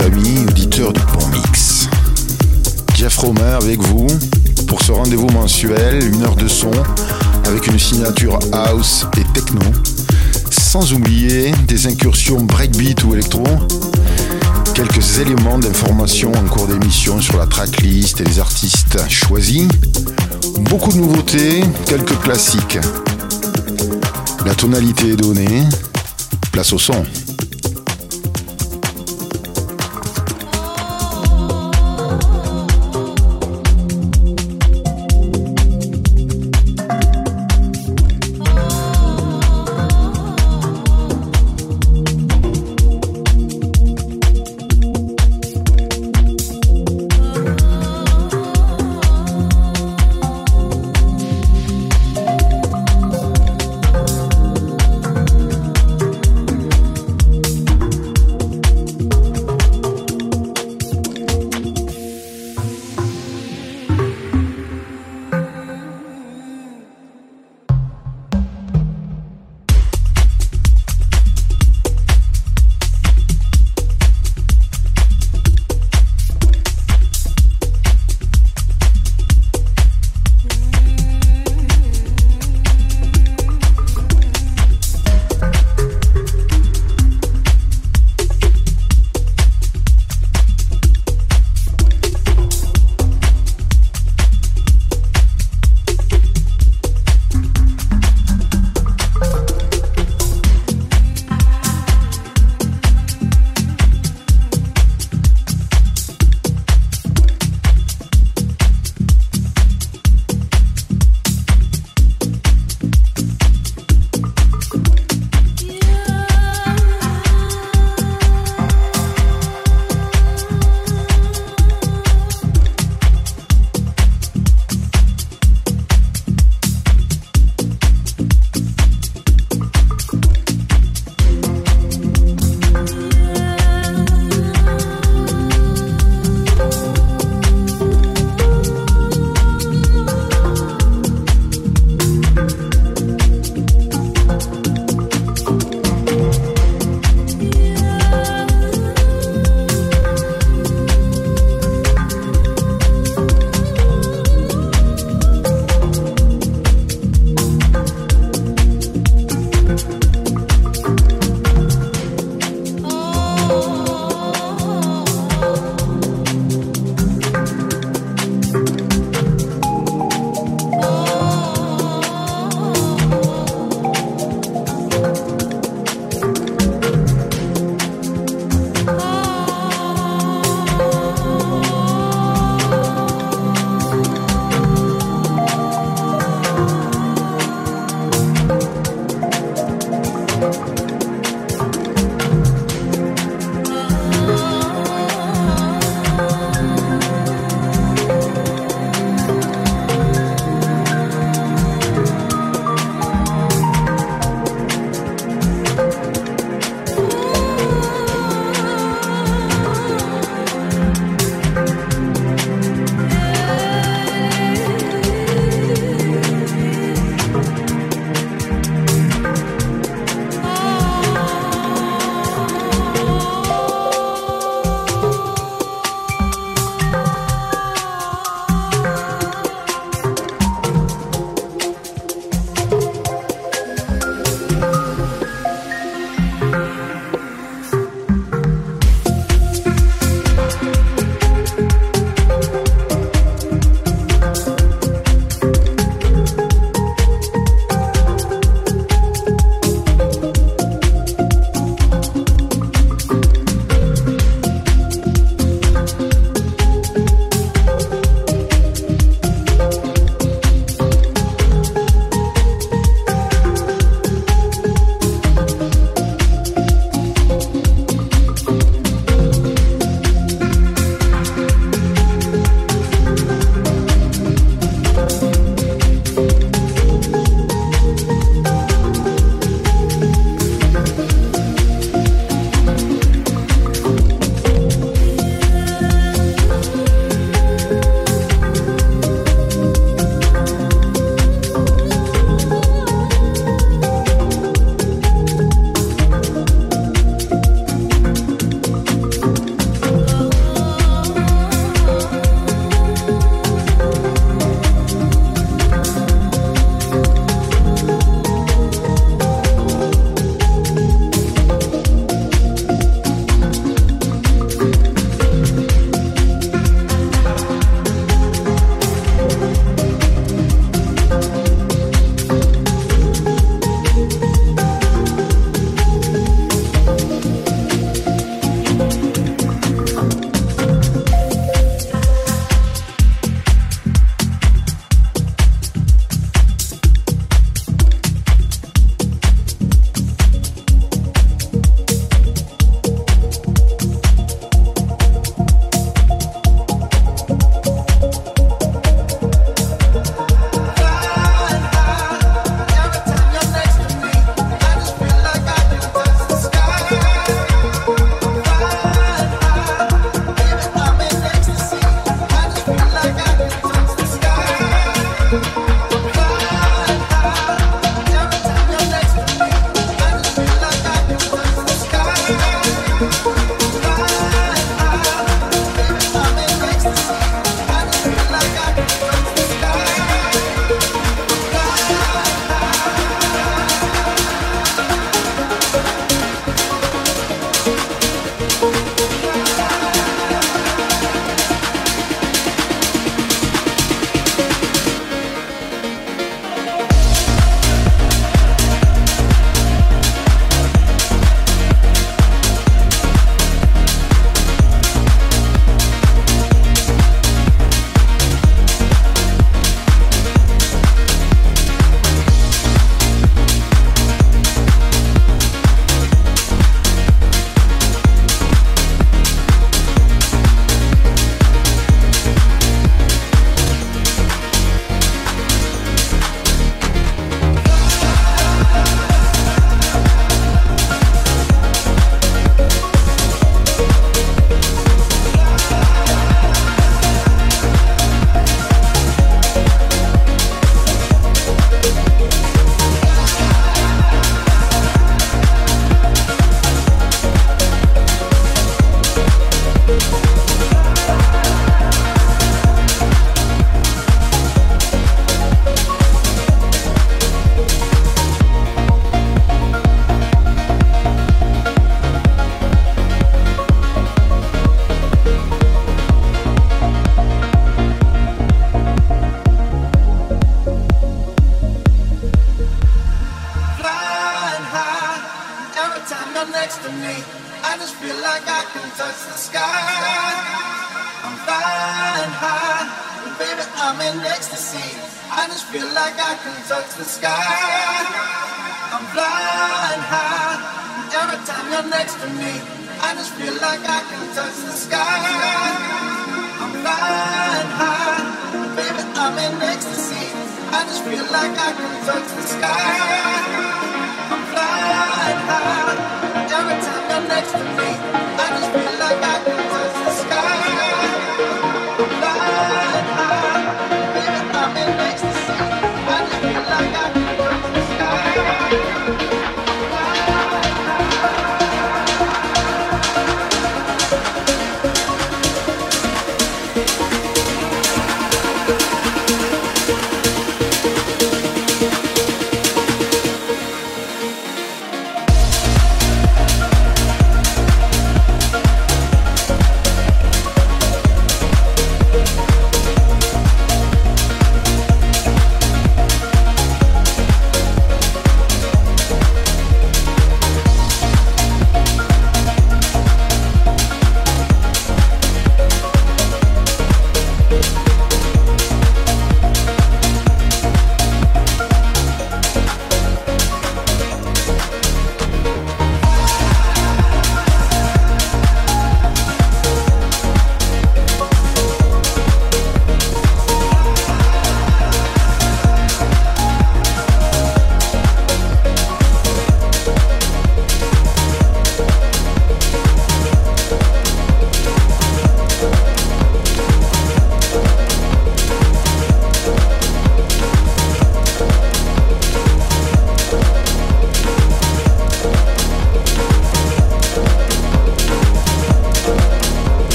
amis auditeurs du Bon Jeff Romain avec vous pour ce rendez-vous mensuel, une heure de son avec une signature house et techno, sans oublier des incursions breakbeat ou électro, quelques éléments d'information en cours d'émission sur la tracklist et les artistes choisis, beaucoup de nouveautés, quelques classiques. La tonalité est donnée, place au son.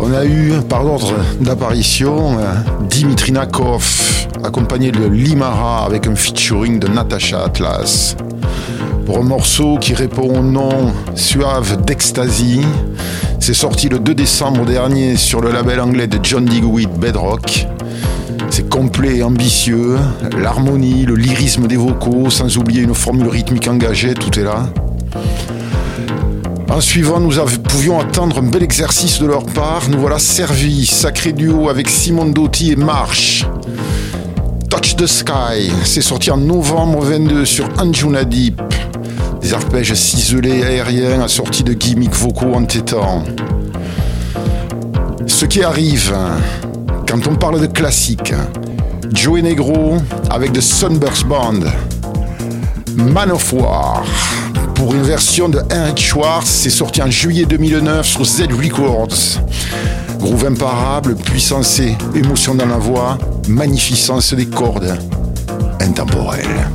On a eu, par ordre d'apparition, euh, Dimitri Nakov, accompagné de Limara avec un featuring de Natasha Atlas. Pour un morceau qui répond au nom suave d'Ecstasy, c'est sorti le 2 décembre dernier sur le label anglais de John Digweed Bedrock. C'est complet et ambitieux, l'harmonie, le lyrisme des vocaux, sans oublier une formule rythmique engagée, tout est là. En suivant, nous pouvions attendre un bel exercice de leur part. Nous voilà servis, sacré duo avec Simon Doty et Marsh. Touch the Sky, c'est sorti en novembre 22 sur Anjuna Deep. Des arpèges ciselés aériens assortis de gimmicks vocaux entêtants. Ce qui arrive, quand on parle de classique, Joey Negro avec The Sunburst Band, Man of War, pour une version de Henrik Schwartz, c'est sorti en juillet 2009 sur Z Records. Groove imparable, puissance émotion dans la voix, magnificence des cordes, intemporelle.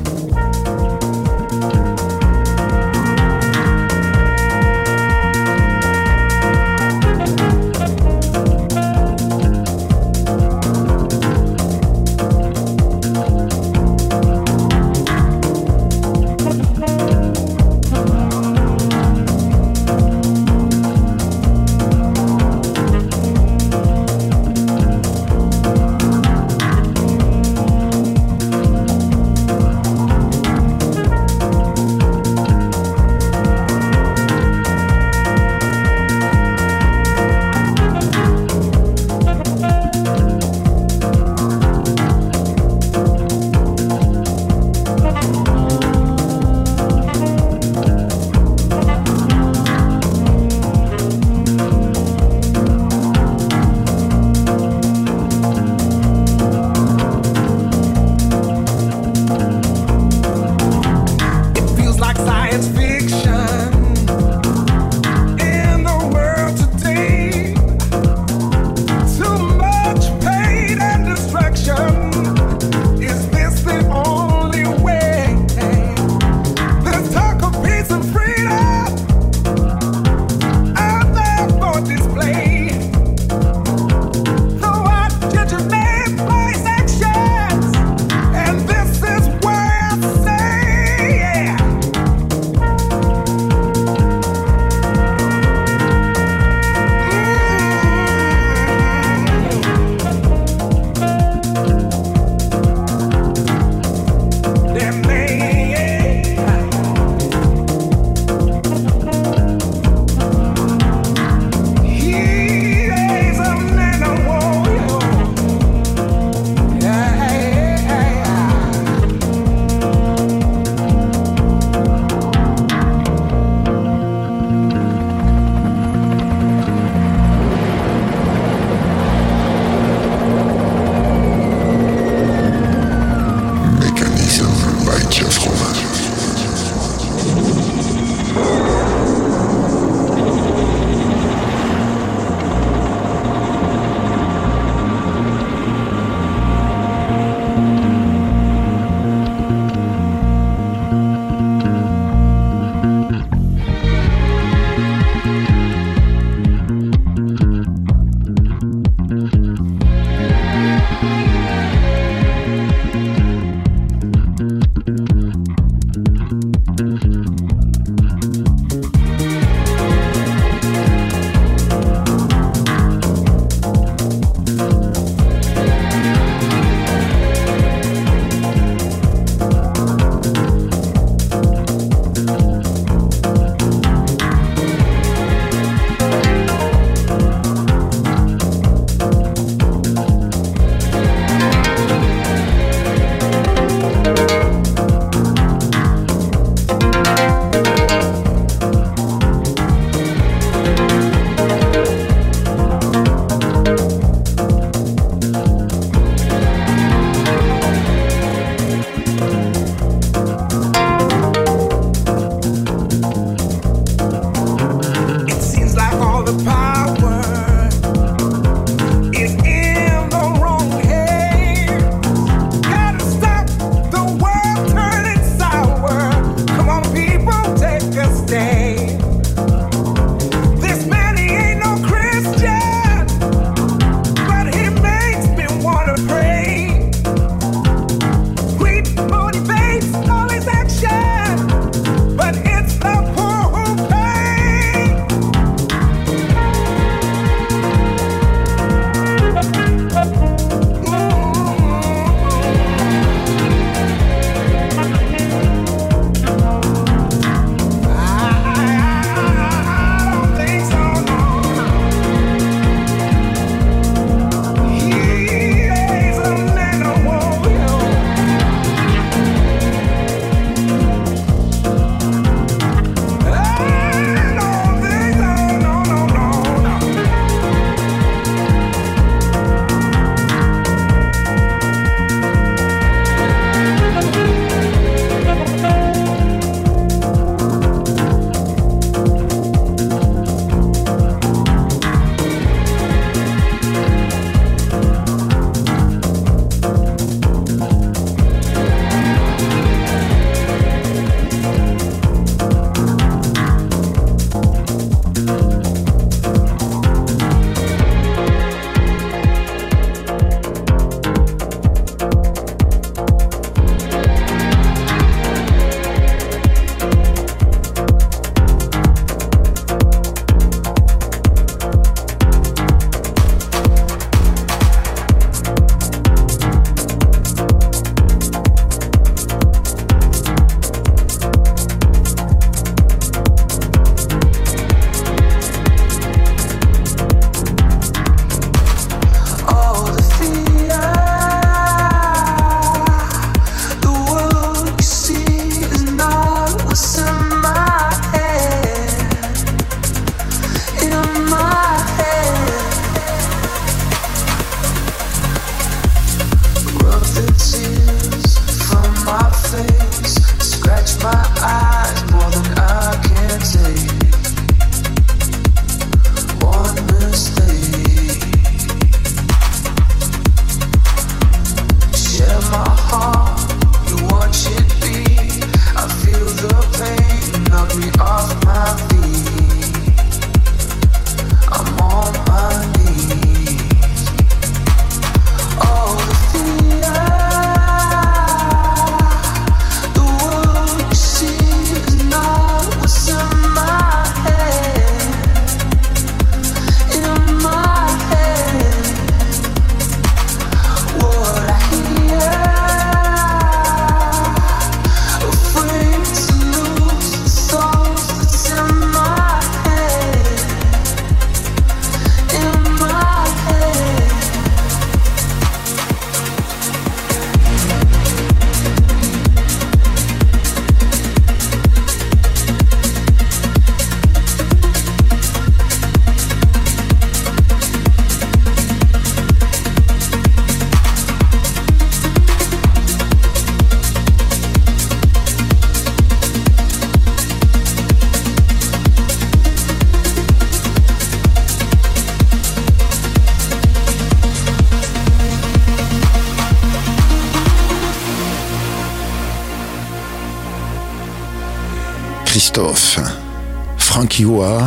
Frankie Oa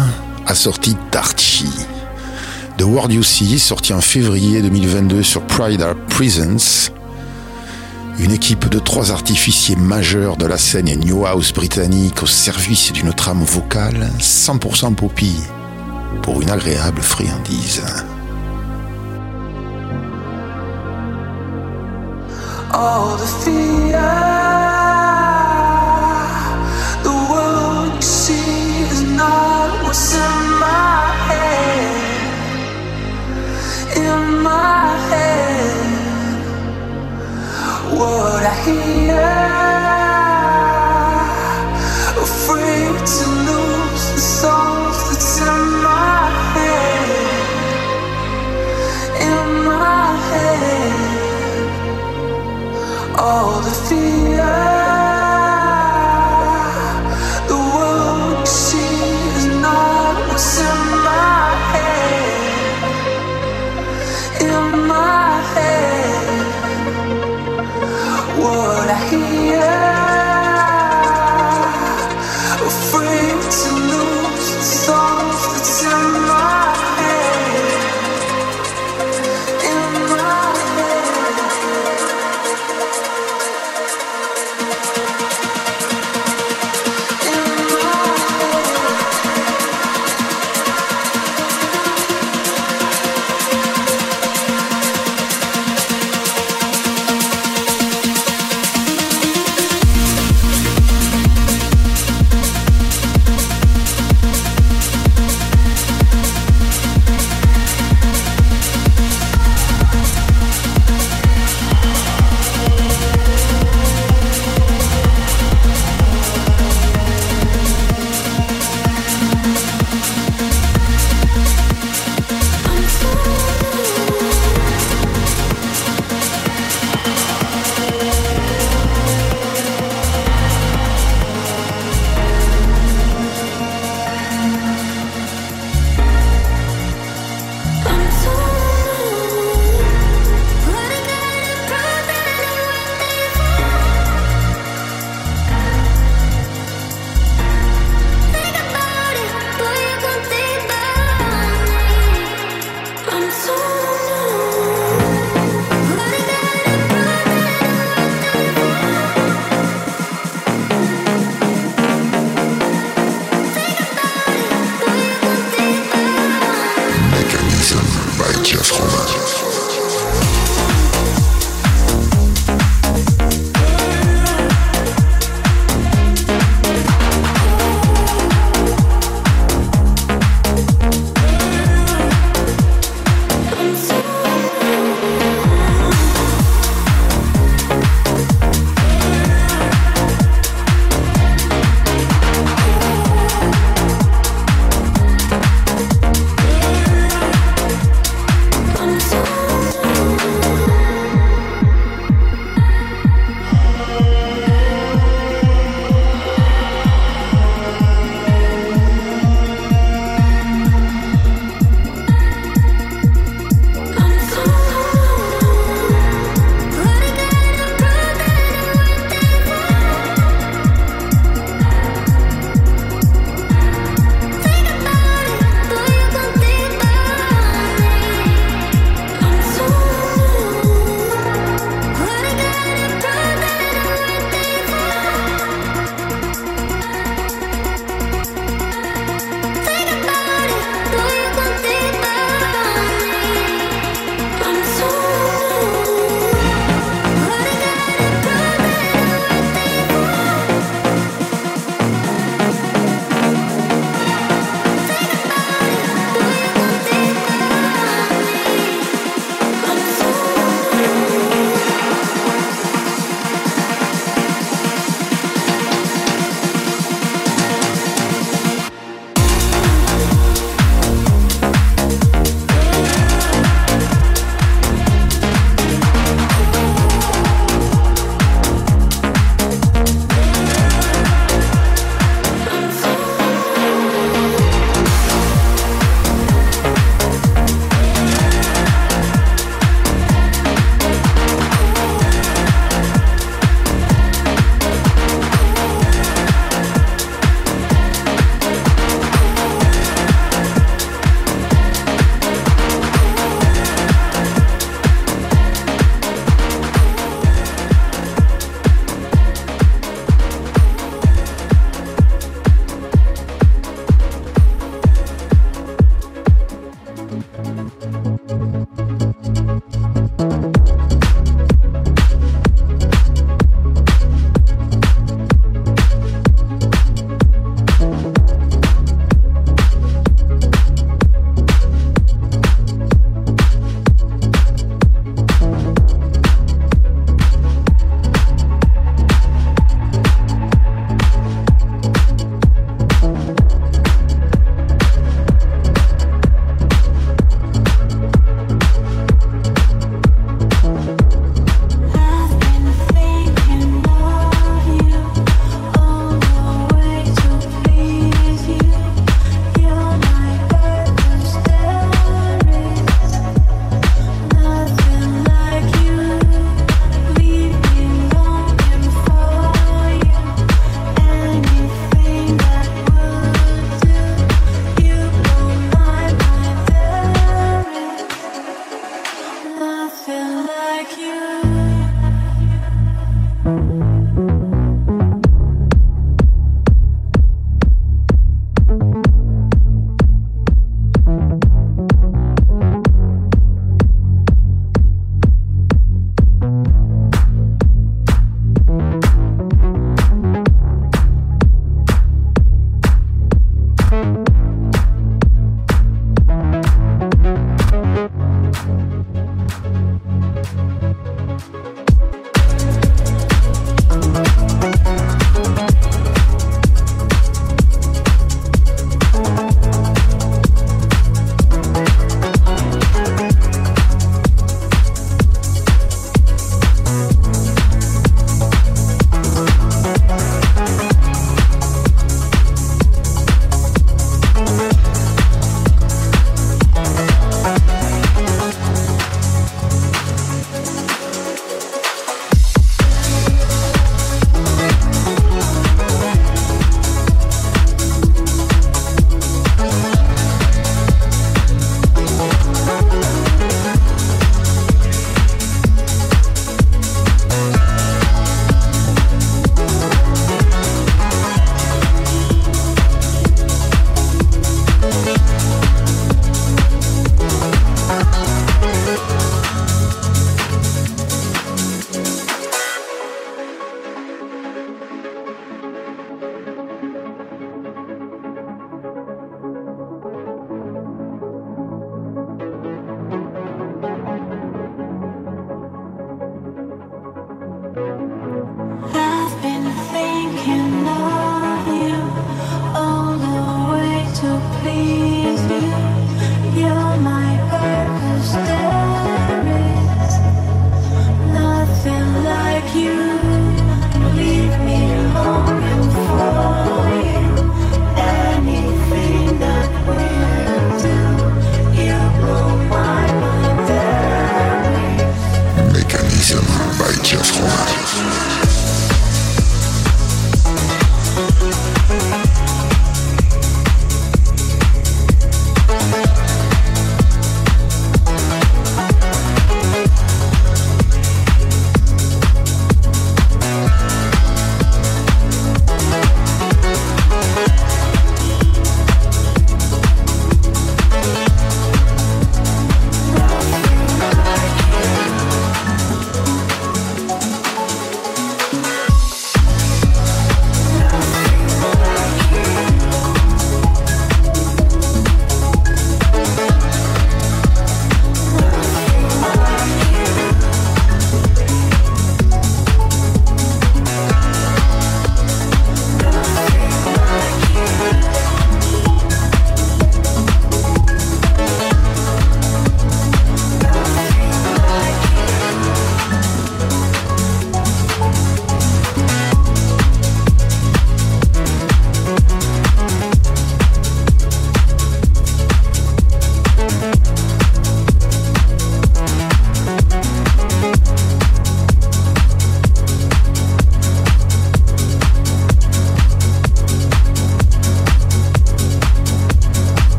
a sorti Darchi. The World You See, sorti en février 2022 sur Pride Art Prisons. Une équipe de trois artificiers majeurs de la scène New House britannique au service d'une trame vocale 100% poppy pour une agréable friandise. Here.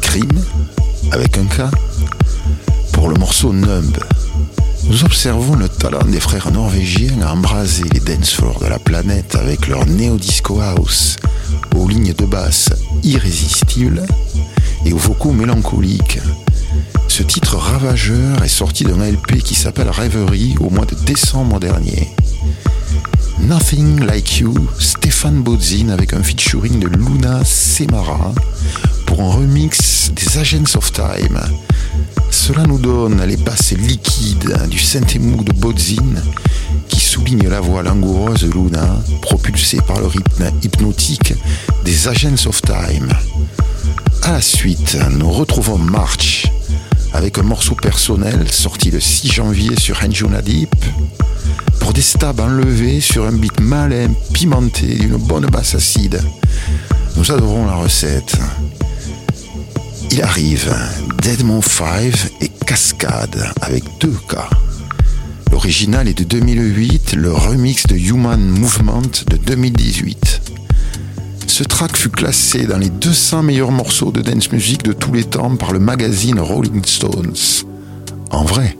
Cream, avec un K, pour le morceau Numb. Nous observons le talent des frères norvégiens à embraser les dance floors de la planète avec leur néo-disco house aux lignes de basse irrésistibles et aux vocaux mélancoliques. Ce titre ravageur est sorti d'un LP qui s'appelle Reverie au mois de décembre dernier. Nothing Like You, Stéphane Bodzin avec un featuring de Luna Semara pour un remix des Agents of Time. Cela nous donne les basses liquides du Saint-Émou de Bodzin qui souligne la voix langoureuse de Luna propulsée par le rythme hypnotique des Agents of Time. À la suite, nous retrouvons March avec un morceau personnel sorti le 6 janvier sur Anjuna Deep pour des stabs enlevés sur un beat malin, pimenté, d'une bonne basse acide. Nous adorons la recette. Il arrive Deadmon 5 et Cascade avec deux cas. L'original est de 2008, le remix de Human Movement de 2018. Ce track fut classé dans les 200 meilleurs morceaux de dance music de tous les temps par le magazine Rolling Stones. En vrai.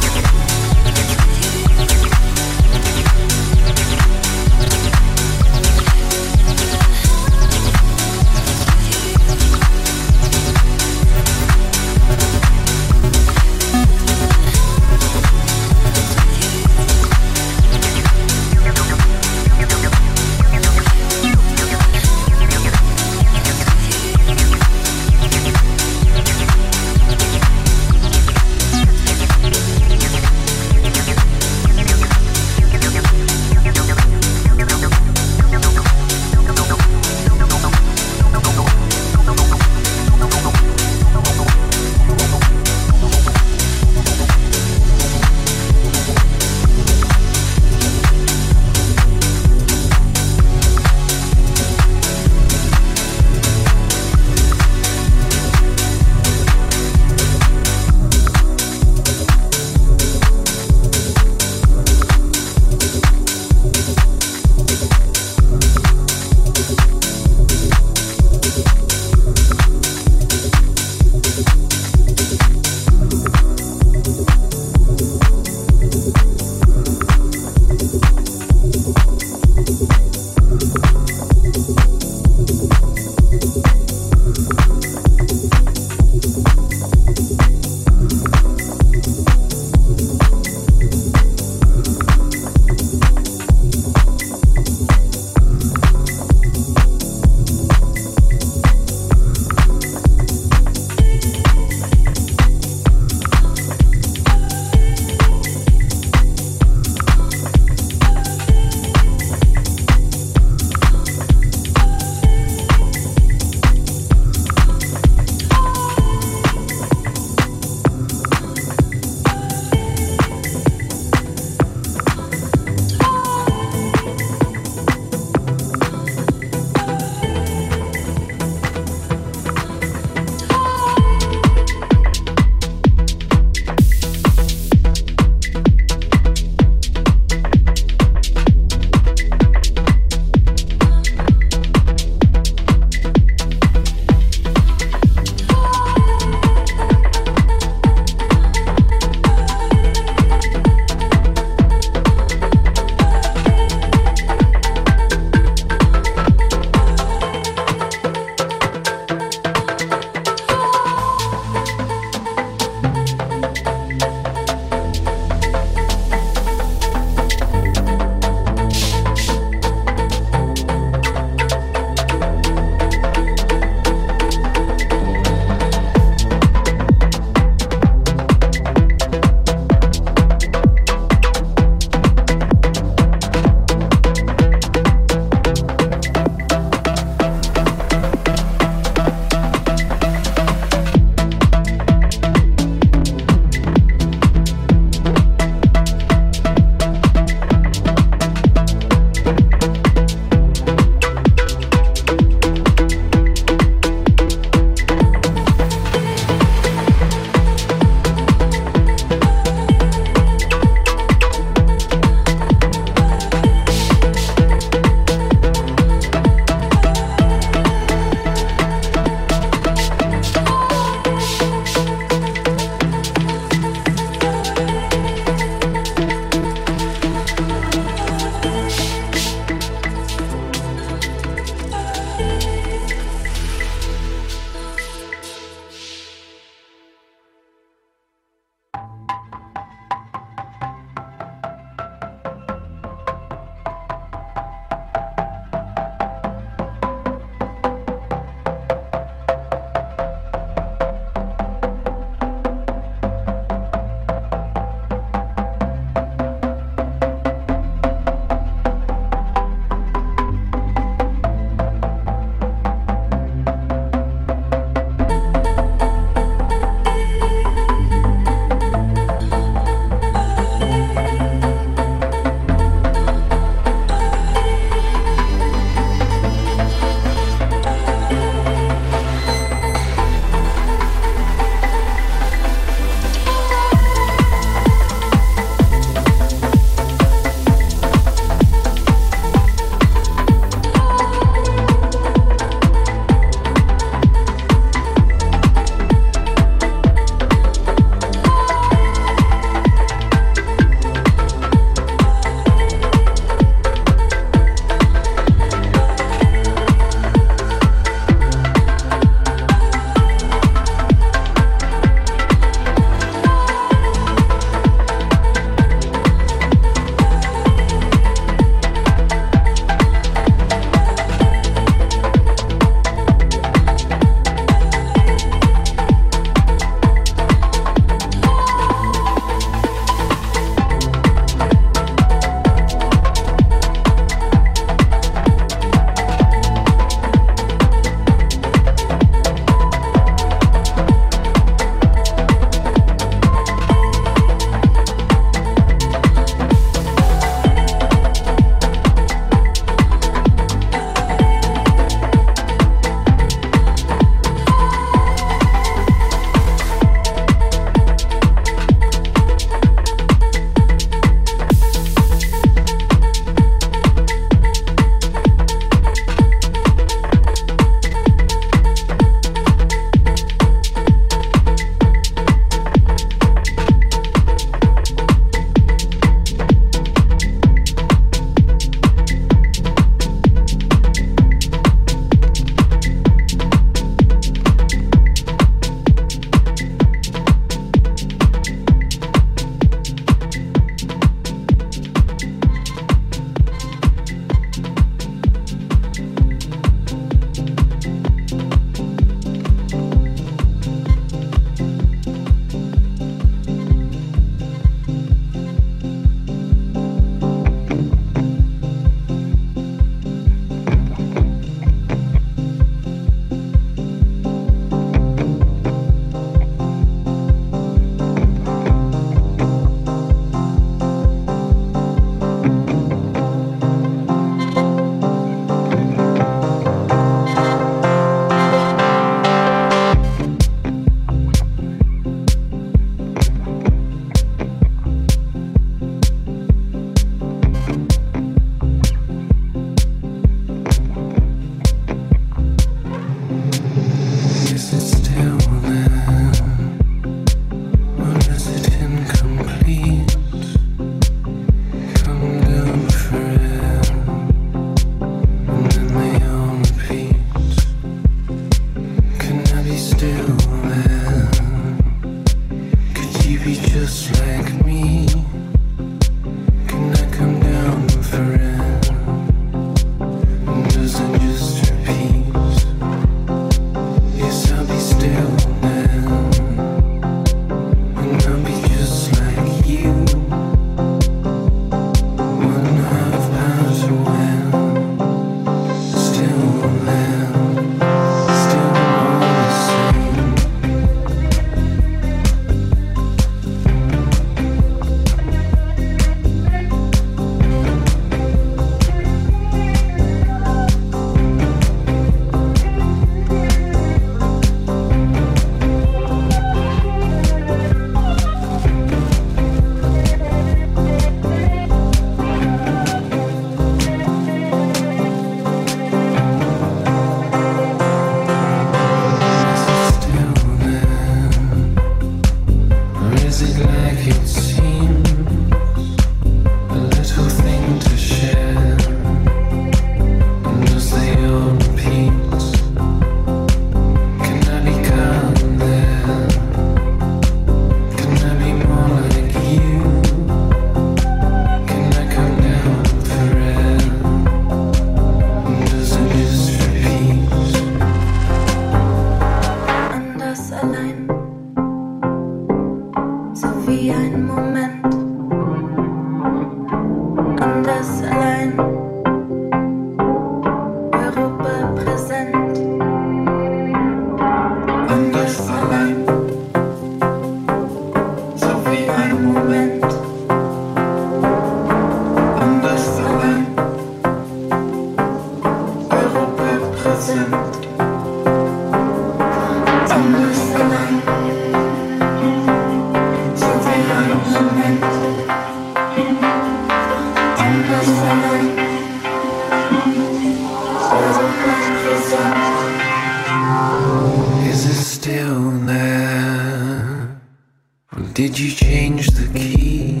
Did you change the key?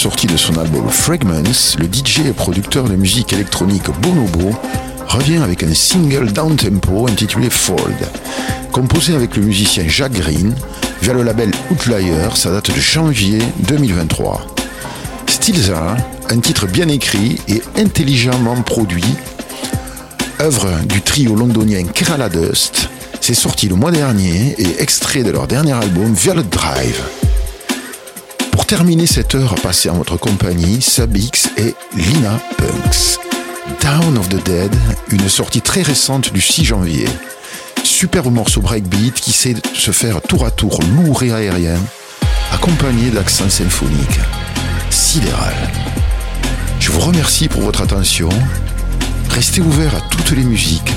Sortie de son album Fragments, le DJ et producteur de musique électronique Bonobo revient avec un single down-tempo intitulé Fold. Composé avec le musicien Jacques Green via le label Outlier, ça date de janvier 2023. Stilza, un titre bien écrit et intelligemment produit, œuvre du trio londonien Kerala Dust, c'est sorti le mois dernier et extrait de leur dernier album Violet Drive terminer cette heure passée en votre compagnie, Sabix et Lina Punks. Down of the Dead, une sortie très récente du 6 janvier. Superbe morceau breakbeat qui sait se faire tour à tour lourd et aérien, accompagné d'accents symphoniques. Sidéral. Je vous remercie pour votre attention. Restez ouverts à toutes les musiques.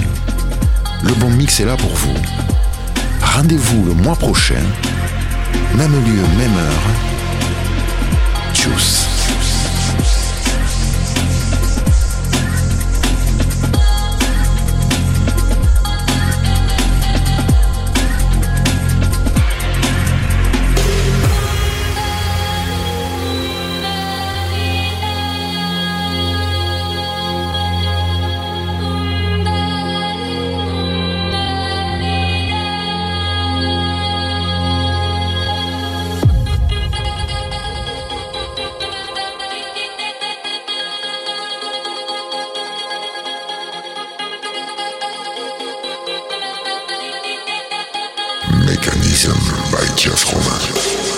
Le bon mix est là pour vous. Rendez-vous le mois prochain, même lieu, même heure Juice. Session by Jeff Romain.